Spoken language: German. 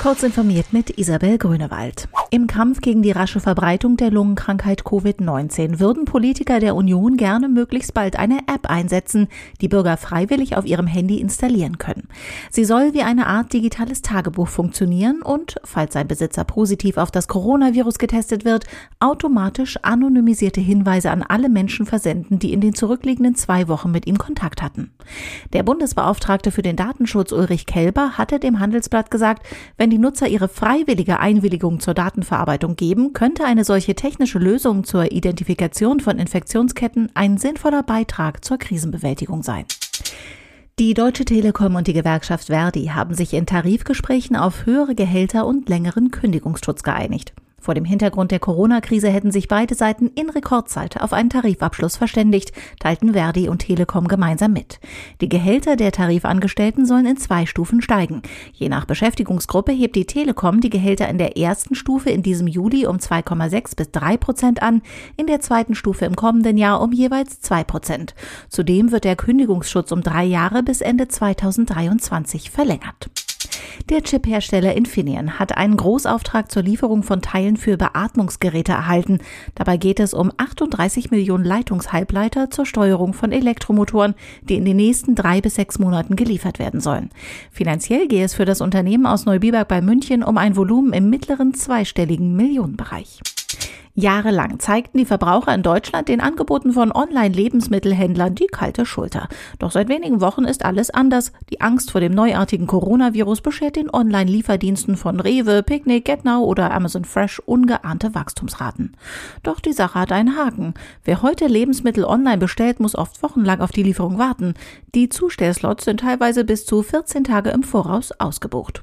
Kurz informiert mit Isabel Grünewald. Im Kampf gegen die rasche Verbreitung der Lungenkrankheit Covid-19 würden Politiker der Union gerne möglichst bald eine App einsetzen, die Bürger freiwillig auf ihrem Handy installieren können. Sie soll wie eine Art digitales Tagebuch funktionieren und, falls sein Besitzer positiv auf das Coronavirus getestet wird, automatisch anonymisierte Hinweise an alle Menschen versenden, die in den zurückliegenden zwei Wochen mit ihm Kontakt hatten. Der Bundesbeauftragte für den Datenschutz Ulrich Kelber hatte dem Handelsblatt gesagt, wenn wenn die Nutzer ihre freiwillige Einwilligung zur Datenverarbeitung geben, könnte eine solche technische Lösung zur Identifikation von Infektionsketten ein sinnvoller Beitrag zur Krisenbewältigung sein. Die Deutsche Telekom und die Gewerkschaft Verdi haben sich in Tarifgesprächen auf höhere Gehälter und längeren Kündigungsschutz geeinigt. Vor dem Hintergrund der Corona-Krise hätten sich beide Seiten in Rekordzeit auf einen Tarifabschluss verständigt, teilten Verdi und Telekom gemeinsam mit. Die Gehälter der Tarifangestellten sollen in zwei Stufen steigen. Je nach Beschäftigungsgruppe hebt die Telekom die Gehälter in der ersten Stufe in diesem Juli um 2,6 bis 3 Prozent an, in der zweiten Stufe im kommenden Jahr um jeweils 2 Prozent. Zudem wird der Kündigungsschutz um drei Jahre bis Ende 2023 verlängert. Der Chip-Hersteller Infineon hat einen Großauftrag zur Lieferung von Teilen für Beatmungsgeräte erhalten. Dabei geht es um 38 Millionen Leitungshalbleiter zur Steuerung von Elektromotoren, die in den nächsten drei bis sechs Monaten geliefert werden sollen. Finanziell gehe es für das Unternehmen aus Neubiberg bei München um ein Volumen im mittleren zweistelligen Millionenbereich. Jahrelang zeigten die Verbraucher in Deutschland den Angeboten von Online-Lebensmittelhändlern die kalte Schulter. Doch seit wenigen Wochen ist alles anders. Die Angst vor dem neuartigen Coronavirus beschert den Online-Lieferdiensten von Rewe, Picnic, GetNow oder Amazon Fresh ungeahnte Wachstumsraten. Doch die Sache hat einen Haken. Wer heute Lebensmittel online bestellt, muss oft wochenlang auf die Lieferung warten. Die Zustellslots sind teilweise bis zu 14 Tage im Voraus ausgebucht.